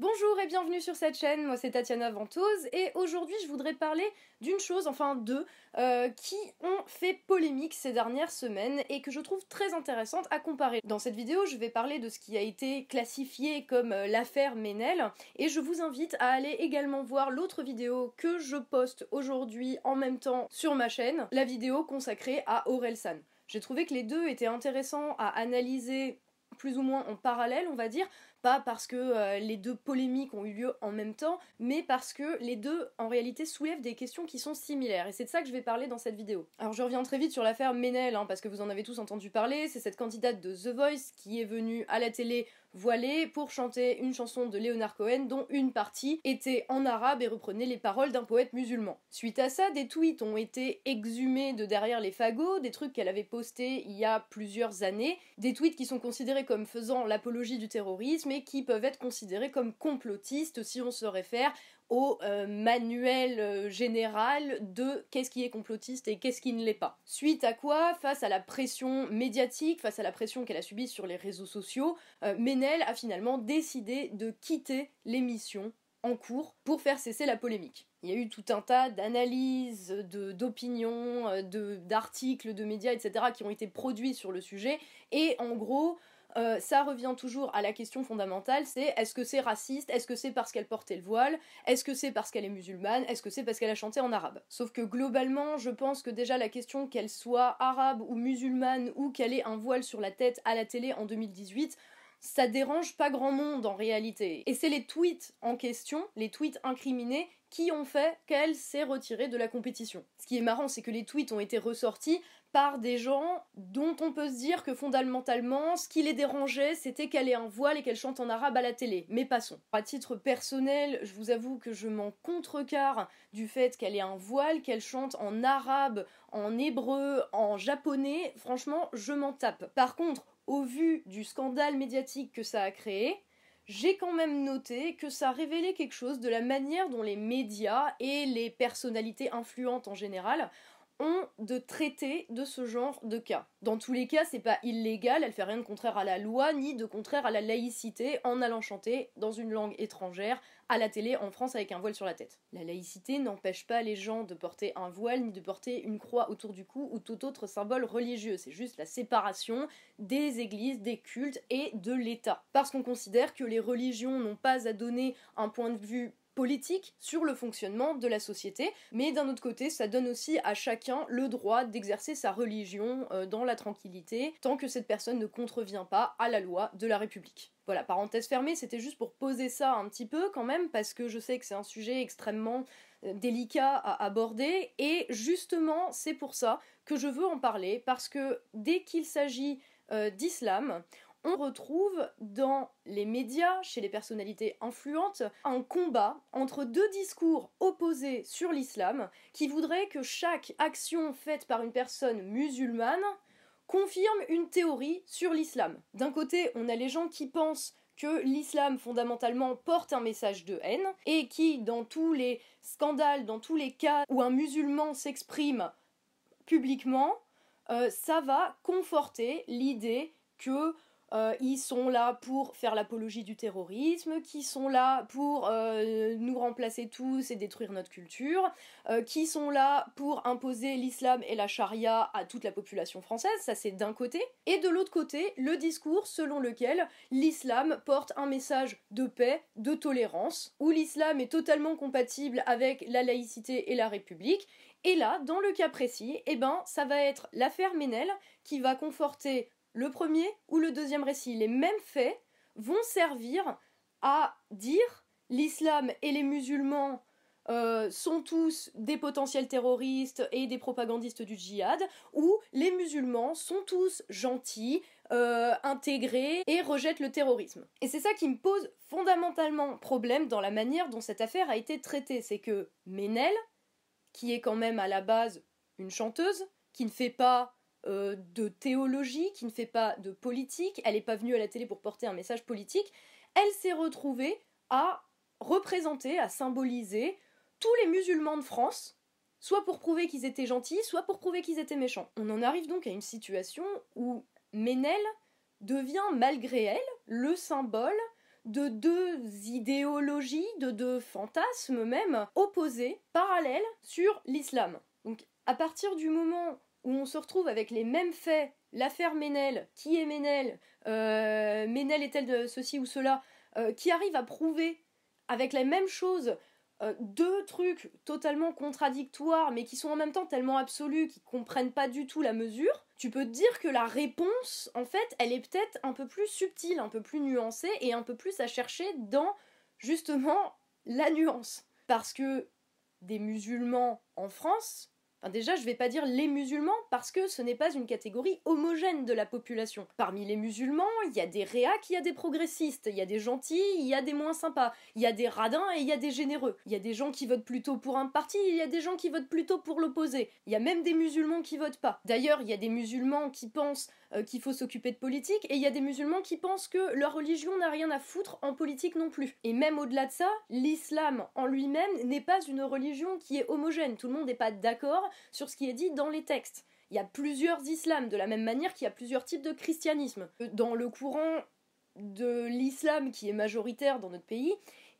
Bonjour et bienvenue sur cette chaîne, moi c'est Tatiana Ventose et aujourd'hui je voudrais parler d'une chose, enfin deux, euh, qui ont fait polémique ces dernières semaines et que je trouve très intéressante à comparer. Dans cette vidéo je vais parler de ce qui a été classifié comme euh, l'affaire Ménel et je vous invite à aller également voir l'autre vidéo que je poste aujourd'hui en même temps sur ma chaîne, la vidéo consacrée à Orelsan. J'ai trouvé que les deux étaient intéressants à analyser plus ou moins en parallèle, on va dire, pas parce que euh, les deux polémiques ont eu lieu en même temps, mais parce que les deux en réalité soulèvent des questions qui sont similaires. Et c'est de ça que je vais parler dans cette vidéo. Alors je reviens très vite sur l'affaire Ménel, hein, parce que vous en avez tous entendu parler. C'est cette candidate de The Voice qui est venue à la télé voilée pour chanter une chanson de Leonard Cohen dont une partie était en arabe et reprenait les paroles d'un poète musulman. Suite à ça, des tweets ont été exhumés de derrière les fagots, des trucs qu'elle avait postés il y a plusieurs années, des tweets qui sont considérés comme faisant l'apologie du terrorisme qui peuvent être considérés comme complotistes si on se réfère au euh, manuel euh, général de qu'est-ce qui est complotiste et qu'est-ce qui ne l'est pas. Suite à quoi, face à la pression médiatique, face à la pression qu'elle a subie sur les réseaux sociaux, euh, a finalement décidé de quitter l'émission en cours pour faire cesser la polémique. Il y a eu tout un tas d'analyses, d'opinions, d'articles, de médias, etc. qui ont été produits sur le sujet, et en gros, euh, ça revient toujours à la question fondamentale, c'est est-ce que c'est raciste Est-ce que c'est parce qu'elle portait le voile Est-ce que c'est parce qu'elle est musulmane Est-ce que c'est parce qu'elle a chanté en arabe? Sauf que globalement, je pense que déjà la question qu'elle soit arabe ou musulmane ou qu'elle ait un voile sur la tête à la télé en 2018, ça dérange pas grand monde en réalité. Et c'est les tweets en question, les tweets incriminés, qui ont fait qu'elle s'est retirée de la compétition. Ce qui est marrant, c'est que les tweets ont été ressortis par des gens dont on peut se dire que fondamentalement, ce qui les dérangeait, c'était qu'elle ait un voile et qu'elle chante en arabe à la télé. Mais passons. À titre personnel, je vous avoue que je m'en contrecarre du fait qu'elle ait un voile, qu'elle chante en arabe, en hébreu, en japonais. Franchement, je m'en tape. Par contre, au vu du scandale médiatique que ça a créé, j'ai quand même noté que ça révélait quelque chose de la manière dont les médias et les personnalités influentes en général de traiter de ce genre de cas. Dans tous les cas, c'est pas illégal, elle fait rien de contraire à la loi ni de contraire à la laïcité en allant chanter dans une langue étrangère à la télé en France avec un voile sur la tête. La laïcité n'empêche pas les gens de porter un voile ni de porter une croix autour du cou ou tout autre symbole religieux, c'est juste la séparation des églises, des cultes et de l'État. Parce qu'on considère que les religions n'ont pas à donner un point de vue politique sur le fonctionnement de la société, mais d'un autre côté, ça donne aussi à chacun le droit d'exercer sa religion euh, dans la tranquillité, tant que cette personne ne contrevient pas à la loi de la République. Voilà, parenthèse fermée, c'était juste pour poser ça un petit peu quand même, parce que je sais que c'est un sujet extrêmement euh, délicat à aborder, et justement, c'est pour ça que je veux en parler, parce que dès qu'il s'agit euh, d'islam, on retrouve dans les médias, chez les personnalités influentes, un combat entre deux discours opposés sur l'islam qui voudraient que chaque action faite par une personne musulmane confirme une théorie sur l'islam. D'un côté, on a les gens qui pensent que l'islam fondamentalement porte un message de haine et qui, dans tous les scandales, dans tous les cas où un musulman s'exprime publiquement, euh, ça va conforter l'idée que euh, ils sont là pour faire l'apologie du terrorisme, qui sont là pour euh, nous remplacer tous et détruire notre culture, euh, qui sont là pour imposer l'islam et la charia à toute la population française, ça c'est d'un côté, et de l'autre côté, le discours selon lequel l'islam porte un message de paix, de tolérance, où l'islam est totalement compatible avec la laïcité et la République, et là, dans le cas précis, eh ben, ça va être l'affaire Ménel qui va conforter le premier ou le deuxième récit. Les mêmes faits vont servir à dire l'islam et les musulmans euh, sont tous des potentiels terroristes et des propagandistes du djihad, ou les musulmans sont tous gentils, euh, intégrés et rejettent le terrorisme. Et c'est ça qui me pose fondamentalement problème dans la manière dont cette affaire a été traitée. C'est que Ménel, qui est quand même à la base une chanteuse, qui ne fait pas euh, de théologie, qui ne fait pas de politique, elle n'est pas venue à la télé pour porter un message politique, elle s'est retrouvée à représenter, à symboliser tous les musulmans de France, soit pour prouver qu'ils étaient gentils, soit pour prouver qu'ils étaient méchants. On en arrive donc à une situation où Ménel devient malgré elle le symbole de deux idéologies, de deux fantasmes même, opposés, parallèles, sur l'islam. Donc à partir du moment où on se retrouve avec les mêmes faits, l'affaire Ménel, qui est Ménel, euh, Ménel est-elle de ceci ou cela, euh, qui arrive à prouver avec la même chose euh, deux trucs totalement contradictoires mais qui sont en même temps tellement absolus qu'ils comprennent pas du tout la mesure, tu peux te dire que la réponse, en fait, elle est peut-être un peu plus subtile, un peu plus nuancée et un peu plus à chercher dans justement la nuance. Parce que des musulmans en France, déjà, je vais pas dire les musulmans parce que ce n'est pas une catégorie homogène de la population. Parmi les musulmans, il y a des réacs, il y a des progressistes, il y a des gentils, il y a des moins sympas, il y a des radins et il y a des généreux. Il y a des gens qui votent plutôt pour un parti, il y a des gens qui votent plutôt pour l'opposé. Il y a même des musulmans qui votent pas. D'ailleurs, il y a des musulmans qui pensent euh, qu'il faut s'occuper de politique, et il y a des musulmans qui pensent que leur religion n'a rien à foutre en politique non plus. Et même au-delà de ça, l'islam en lui-même n'est pas une religion qui est homogène. Tout le monde n'est pas d'accord sur ce qui est dit dans les textes. Il y a plusieurs islams, de la même manière qu'il y a plusieurs types de christianisme. Dans le courant de l'islam qui est majoritaire dans notre pays,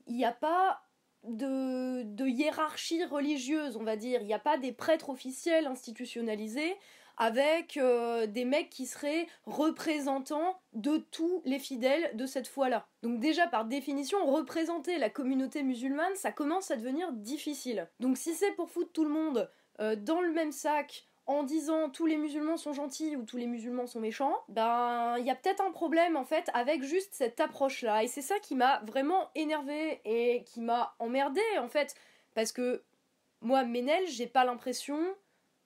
il n'y a pas de, de, hiérarchie religieuse, on va dire. Il n'y a pas des prêtres officiels institutionnalisés avec euh, des mecs qui seraient représentants de tous les fidèles de cette foi-là. Donc déjà par définition, représenter la communauté musulmane, ça commence à devenir difficile. Donc si c'est pour foutre tout le monde euh, dans le même sac en disant tous les musulmans sont gentils ou tous les musulmans sont méchants, ben il y a peut-être un problème en fait avec juste cette approche-là. Et c'est ça qui m'a vraiment énervé et qui m'a emmerdé en fait. Parce que moi, Ménel, j'ai pas l'impression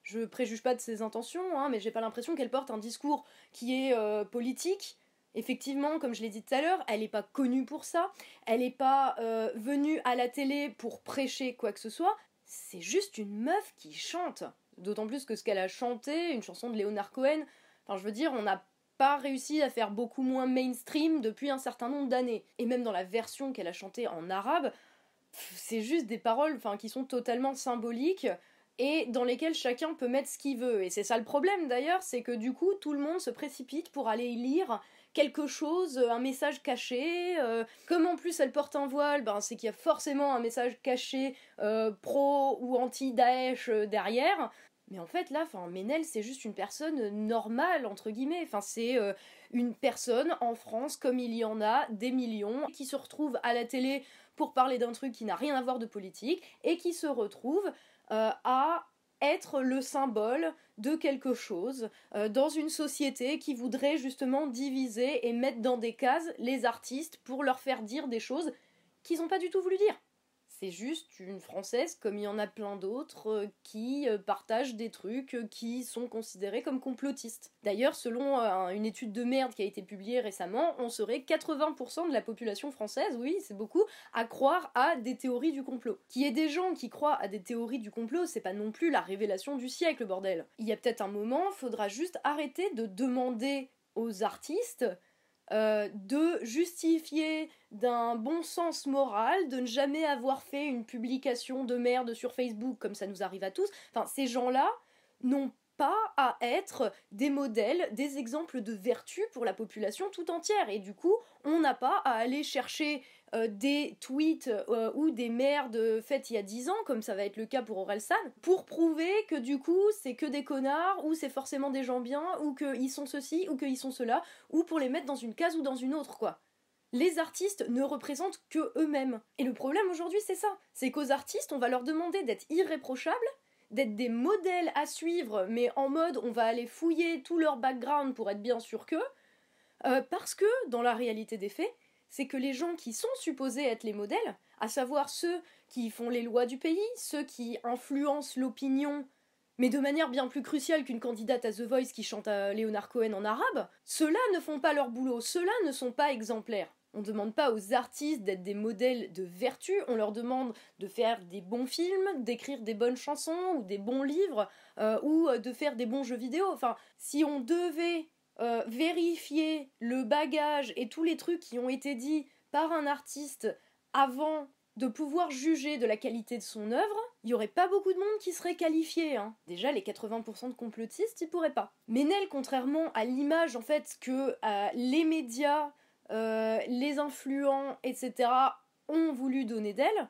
je préjuge pas de ses intentions, hein, mais j'ai pas l'impression qu'elle porte un discours qui est euh, politique. Effectivement, comme je l'ai dit tout à l'heure, elle n'est pas connue pour ça, elle n'est pas euh, venue à la télé pour prêcher quoi que ce soit, c'est juste une meuf qui chante. D'autant plus que ce qu'elle a chanté, une chanson de Leonard Cohen, enfin je veux dire, on n'a pas réussi à faire beaucoup moins mainstream depuis un certain nombre d'années. Et même dans la version qu'elle a chantée en arabe, c'est juste des paroles enfin, qui sont totalement symboliques et dans lesquels chacun peut mettre ce qu'il veut. Et c'est ça le problème d'ailleurs, c'est que du coup tout le monde se précipite pour aller lire quelque chose, euh, un message caché. Euh, comme en plus elle porte un voile, ben, c'est qu'il y a forcément un message caché euh, pro ou anti-Daesh derrière. Mais en fait là, enfin, Ménel c'est juste une personne normale entre guillemets. Enfin c'est une personne en France comme il y en a des millions qui se retrouvent à la télé pour parler d'un truc qui n'a rien à voir de politique et qui se retrouvent euh, à être le symbole de quelque chose euh, dans une société qui voudrait justement diviser et mettre dans des cases les artistes pour leur faire dire des choses qu'ils n'ont pas du tout voulu dire c'est juste une française comme il y en a plein d'autres euh, qui euh, partagent des trucs euh, qui sont considérés comme complotistes. D'ailleurs, selon une étude de merde qui a été publiée récemment, on serait 80% de la population française, oui, c'est beaucoup, à croire à des théories du complot. Qu'il y ait des gens qui croient à des théories du complot, c'est pas non plus la révélation du siècle, bordel. Il y a peut-être un moment, faudra juste arrêter de demander aux artistes euh, de justifier d'un bon sens moral de ne jamais avoir fait une publication de merde sur Facebook comme ça nous arrive à tous. Enfin, ces gens-là n'ont pas à être des modèles, des exemples de vertu pour la population tout entière. Et du coup, on n'a pas à aller chercher euh, des tweets euh, ou des merdes faites il y a 10 ans, comme ça va être le cas pour Orelsan, pour prouver que du coup, c'est que des connards, ou c'est forcément des gens bien, ou qu'ils sont ceci, ou qu'ils sont cela, ou pour les mettre dans une case ou dans une autre, quoi les artistes ne représentent que eux-mêmes. Et le problème aujourd'hui, c'est ça. C'est qu'aux artistes, on va leur demander d'être irréprochables, d'être des modèles à suivre, mais en mode on va aller fouiller tout leur background pour être bien sûr qu'eux, euh, parce que dans la réalité des faits, c'est que les gens qui sont supposés être les modèles, à savoir ceux qui font les lois du pays, ceux qui influencent l'opinion, mais de manière bien plus cruciale qu'une candidate à The Voice qui chante à Leonard Cohen en arabe, ceux-là ne font pas leur boulot, ceux-là ne sont pas exemplaires. On ne demande pas aux artistes d'être des modèles de vertu, on leur demande de faire des bons films, d'écrire des bonnes chansons ou des bons livres euh, ou euh, de faire des bons jeux vidéo. Enfin, si on devait euh, vérifier le bagage et tous les trucs qui ont été dits par un artiste avant de pouvoir juger de la qualité de son œuvre, il n'y aurait pas beaucoup de monde qui serait qualifié. Hein. Déjà, les 80% de complotistes, ils pourraient pas. Ménel, contrairement à l'image en fait que les médias les influents, etc., ont voulu donner d'elle,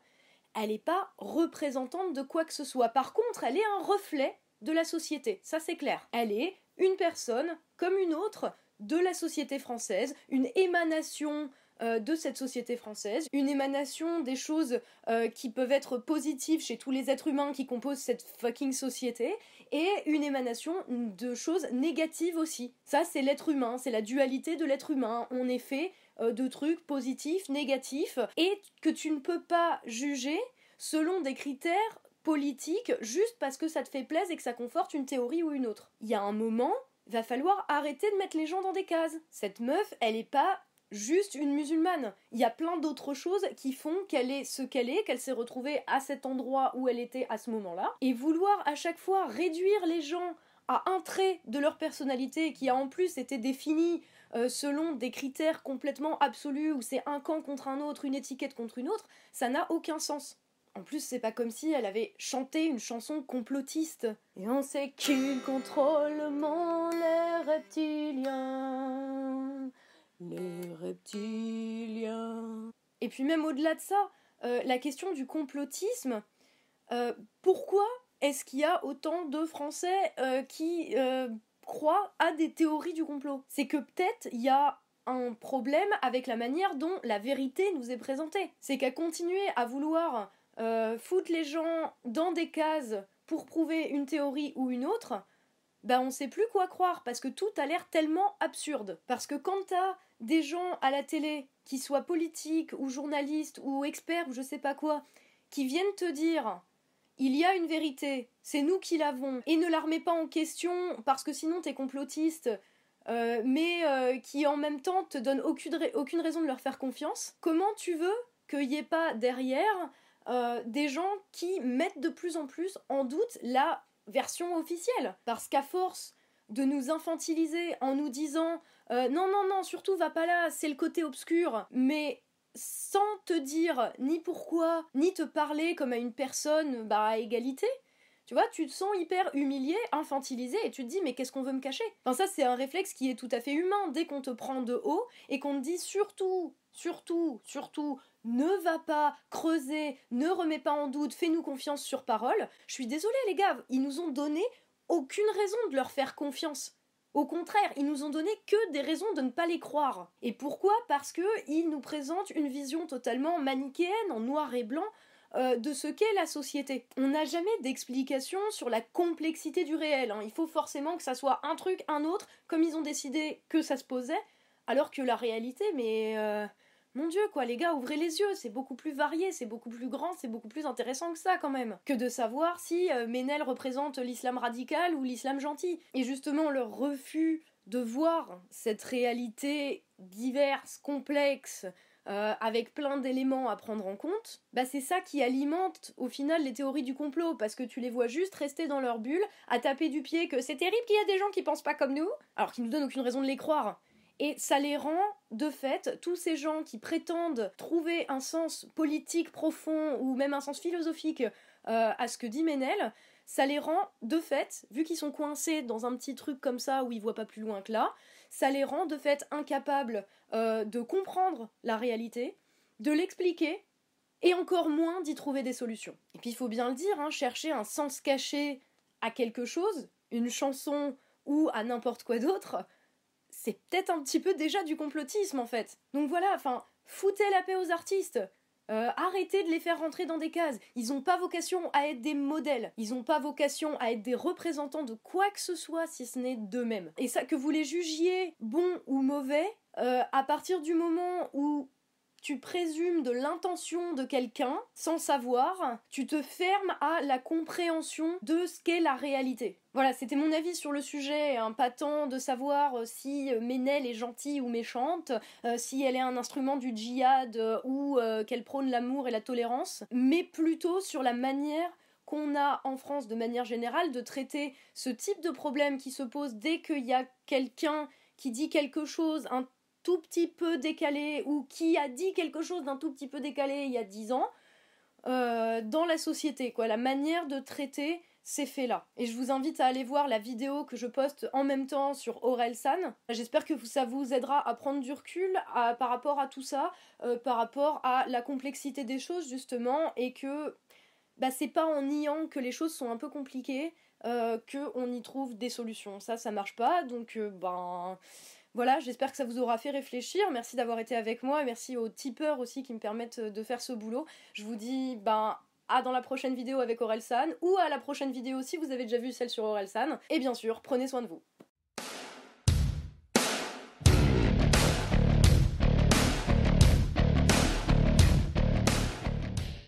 elle n'est pas représentante de quoi que ce soit. Par contre, elle est un reflet de la société, ça c'est clair. Elle est une personne comme une autre de la société française, une émanation euh, de cette société française, une émanation des choses euh, qui peuvent être positives chez tous les êtres humains qui composent cette fucking société, et une émanation de choses négatives aussi. Ça, c'est l'être humain, c'est la dualité de l'être humain. On est fait euh, de trucs positifs, négatifs, et que tu ne peux pas juger selon des critères politiques juste parce que ça te fait plaisir et que ça conforte une théorie ou une autre. Il y a un moment, va falloir arrêter de mettre les gens dans des cases. Cette meuf, elle est pas juste une musulmane. Il y a plein d'autres choses qui font qu'elle est ce qu'elle est, qu'elle s'est retrouvée à cet endroit où elle était à ce moment-là. Et vouloir à chaque fois réduire les gens à un trait de leur personnalité qui a en plus été défini euh, selon des critères complètement absolus où c'est un camp contre un autre, une étiquette contre une autre, ça n'a aucun sens. En plus, c'est pas comme si elle avait chanté une chanson complotiste. Et on sait qu'il contrôle les reptiliens. Les reptiliens. Et puis même au-delà de ça, euh, la question du complotisme, euh, pourquoi est-ce qu'il y a autant de Français euh, qui croient à des théories du complot? C'est que peut-être il y a un problème avec la manière dont la vérité nous est présentée. C'est qu'à continuer à vouloir foutre les gens dans des cases pour prouver une théorie ou une autre, bah on sait plus quoi croire parce que tout a l'air tellement absurde. Parce que quand t'as des gens à la télé, qui soient politiques ou journalistes ou experts ou je sais pas quoi, qui viennent te dire il y a une vérité, c'est nous qui l'avons, et ne la remets pas en question parce que sinon t'es complotiste, euh, mais euh, qui en même temps te donne aucune, aucune raison de leur faire confiance, comment tu veux qu'il n'y ait pas derrière euh, des gens qui mettent de plus en plus en doute la version officielle. Parce qu'à force de nous infantiliser en nous disant euh, non, non, non, surtout va pas là, c'est le côté obscur, mais sans te dire ni pourquoi, ni te parler comme à une personne bah, à égalité, tu vois, tu te sens hyper humilié, infantilisé, et tu te dis mais qu'est-ce qu'on veut me cacher? Enfin ça c'est un réflexe qui est tout à fait humain. Dès qu'on te prend de haut et qu'on te dit surtout, surtout, surtout, ne va pas creuser, ne remets pas en doute, fais-nous confiance sur parole. Je suis désolée les gars, ils nous ont donné aucune raison de leur faire confiance. Au contraire, ils nous ont donné que des raisons de ne pas les croire. Et pourquoi? Parce que ils nous présentent une vision totalement manichéenne, en noir et blanc, euh, de ce qu'est la société. On n'a jamais d'explication sur la complexité du réel. Hein. Il faut forcément que ça soit un truc, un autre, comme ils ont décidé que ça se posait, alors que la réalité, mais euh, mon Dieu, quoi, les gars, ouvrez les yeux, c'est beaucoup plus varié, c'est beaucoup plus grand, c'est beaucoup plus intéressant que ça quand même. Que de savoir si euh, Ménel représente l'islam radical ou l'islam gentil. Et justement, leur refus de voir cette réalité diverse, complexe, euh, avec plein d'éléments à prendre en compte, bah c'est ça qui alimente au final les théories du complot, parce que tu les vois juste rester dans leur bulle, à taper du pied que c'est terrible qu'il y a des gens qui pensent pas comme nous, alors qu'ils nous donnent aucune raison de les croire. Et ça les rend, de fait, tous ces gens qui prétendent trouver un sens politique profond ou même un sens philosophique euh, à ce que dit Ménel, ça les rend, de fait, vu qu'ils sont coincés dans un petit truc comme ça où ils voient pas plus loin que là, ça les rend de fait incapables euh, de comprendre la réalité, de l'expliquer, et encore moins d'y trouver des solutions. Et puis il faut bien le dire, hein, chercher un sens caché à quelque chose, une chanson ou à n'importe quoi d'autre, c'est peut-être un petit peu déjà du complotisme en fait. Donc voilà, enfin, foutez la paix aux artistes. Euh, arrêtez de les faire rentrer dans des cases. Ils n'ont pas vocation à être des modèles. Ils n'ont pas vocation à être des représentants de quoi que ce soit si ce n'est d'eux-mêmes. Et ça, que vous les jugiez bons ou mauvais, euh, à partir du moment où tu présumes de l'intention de quelqu'un sans savoir, tu te fermes à la compréhension de ce qu'est la réalité. Voilà, c'était mon avis sur le sujet, un pas tant de savoir euh, si euh, Ménel est gentille ou méchante, euh, si elle est un instrument du djihad ou qu'elle prône l'amour et la tolérance, mais plutôt sur la manière qu'on a en France de manière générale de traiter ce type de problème qui se pose dès qu'il y a quelqu'un qui dit quelque chose, tout petit peu décalé ou qui a dit quelque chose d'un tout petit peu décalé il y a dix ans euh, dans la société, quoi. La manière de traiter ces faits-là. Et je vous invite à aller voir la vidéo que je poste en même temps sur Orelsan. J'espère que ça vous aidera à prendre du recul par rapport à tout ça, euh, par rapport à la complexité des choses justement, et que bah, c'est pas en niant que les choses sont un peu compliquées euh, qu'on y trouve des solutions. Ça, ça marche pas, donc ben voilà, j'espère que ça vous aura fait réfléchir. Merci d'avoir été avec moi. Merci aux tipeurs aussi qui me permettent de faire ce boulot. Je vous dis ben à dans la prochaine vidéo avec Orelsan ou à la prochaine vidéo si vous avez déjà vu celle sur Orelsan. Et bien sûr, prenez soin de vous.